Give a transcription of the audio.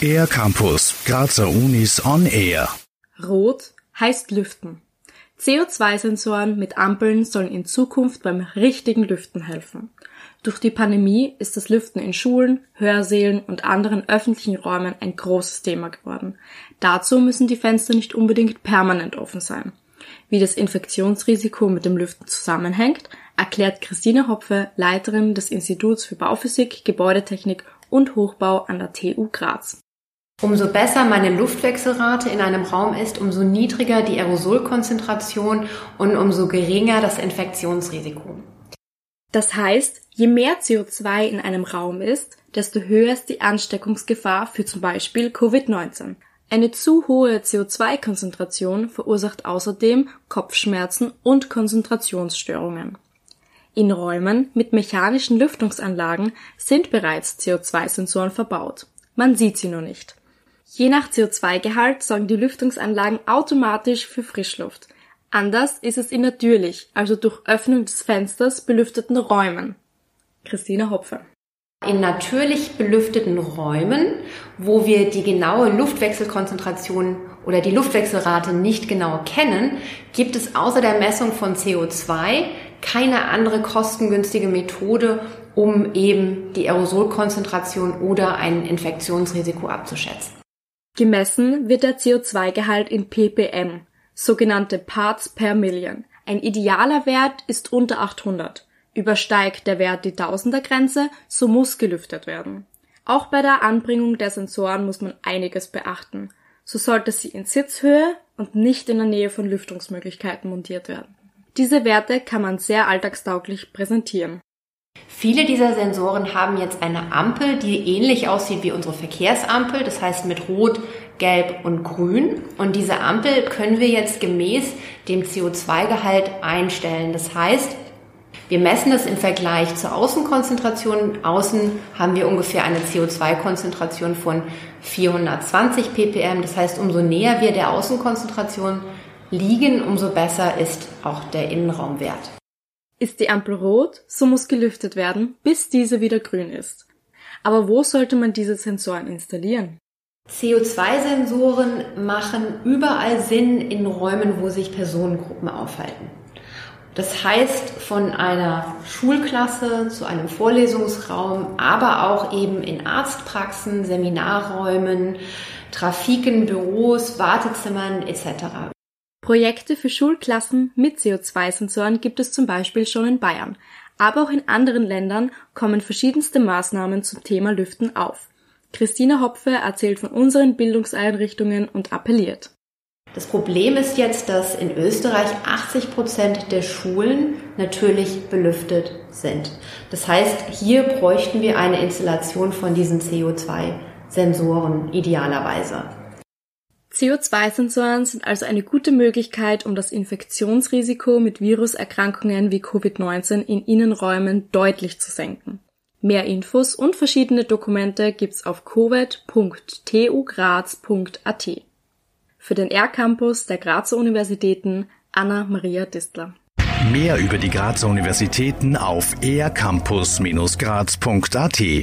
Air Campus, Grazer Unis on Air. Rot heißt Lüften. CO2-Sensoren mit Ampeln sollen in Zukunft beim richtigen Lüften helfen. Durch die Pandemie ist das Lüften in Schulen, Hörsälen und anderen öffentlichen Räumen ein großes Thema geworden. Dazu müssen die Fenster nicht unbedingt permanent offen sein. Wie das Infektionsrisiko mit dem Lüften zusammenhängt, erklärt Christine Hopfe, Leiterin des Instituts für Bauphysik, Gebäudetechnik und Hochbau an der TU Graz. Umso besser meine Luftwechselrate in einem Raum ist, umso niedriger die Aerosolkonzentration und umso geringer das Infektionsrisiko. Das heißt, je mehr CO2 in einem Raum ist, desto höher ist die Ansteckungsgefahr für zum Beispiel Covid-19. Eine zu hohe CO2-Konzentration verursacht außerdem Kopfschmerzen und Konzentrationsstörungen. In Räumen mit mechanischen Lüftungsanlagen sind bereits CO2-Sensoren verbaut. Man sieht sie nur nicht. Je nach CO2-Gehalt sorgen die Lüftungsanlagen automatisch für Frischluft. Anders ist es in natürlich, also durch Öffnung des Fensters belüfteten Räumen. Christina Hopfe. In natürlich belüfteten Räumen, wo wir die genaue Luftwechselkonzentration oder die Luftwechselrate nicht genau kennen, gibt es außer der Messung von CO2 keine andere kostengünstige Methode, um eben die Aerosolkonzentration oder ein Infektionsrisiko abzuschätzen. Gemessen wird der CO2-Gehalt in ppm, sogenannte Parts per Million. Ein idealer Wert ist unter 800. Übersteigt der Wert die Tausendergrenze, so muss gelüftet werden. Auch bei der Anbringung der Sensoren muss man einiges beachten. So sollte sie in Sitzhöhe und nicht in der Nähe von Lüftungsmöglichkeiten montiert werden. Diese Werte kann man sehr alltagstauglich präsentieren. Viele dieser Sensoren haben jetzt eine Ampel, die ähnlich aussieht wie unsere Verkehrsampel, das heißt mit Rot, Gelb und Grün. Und diese Ampel können wir jetzt gemäß dem CO2-Gehalt einstellen. Das heißt, wir messen das im Vergleich zur Außenkonzentration. Außen haben wir ungefähr eine CO2-Konzentration von 420 ppm. Das heißt, umso näher wir der Außenkonzentration liegen, umso besser ist auch der Innenraumwert. Ist die Ampel rot, so muss gelüftet werden, bis diese wieder grün ist. Aber wo sollte man diese Sensoren installieren? CO2-Sensoren machen überall Sinn in Räumen, wo sich Personengruppen aufhalten. Das heißt, von einer Schulklasse zu einem Vorlesungsraum, aber auch eben in Arztpraxen, Seminarräumen, Trafiken, Büros, Wartezimmern etc. Projekte für Schulklassen mit CO2-Sensoren gibt es zum Beispiel schon in Bayern. Aber auch in anderen Ländern kommen verschiedenste Maßnahmen zum Thema Lüften auf. Christina Hopfe erzählt von unseren Bildungseinrichtungen und appelliert. Das Problem ist jetzt, dass in Österreich 80 Prozent der Schulen natürlich belüftet sind. Das heißt, hier bräuchten wir eine Installation von diesen CO2-Sensoren idealerweise. CO2-Sensoren sind also eine gute Möglichkeit, um das Infektionsrisiko mit Viruserkrankungen wie Covid-19 in Innenräumen deutlich zu senken. Mehr Infos und verschiedene Dokumente gibt's auf covid.tugraz.at. Für den R-Campus der Grazer Universitäten Anna Maria Distler. Mehr über die Grazer Universitäten auf ercampus-graz.at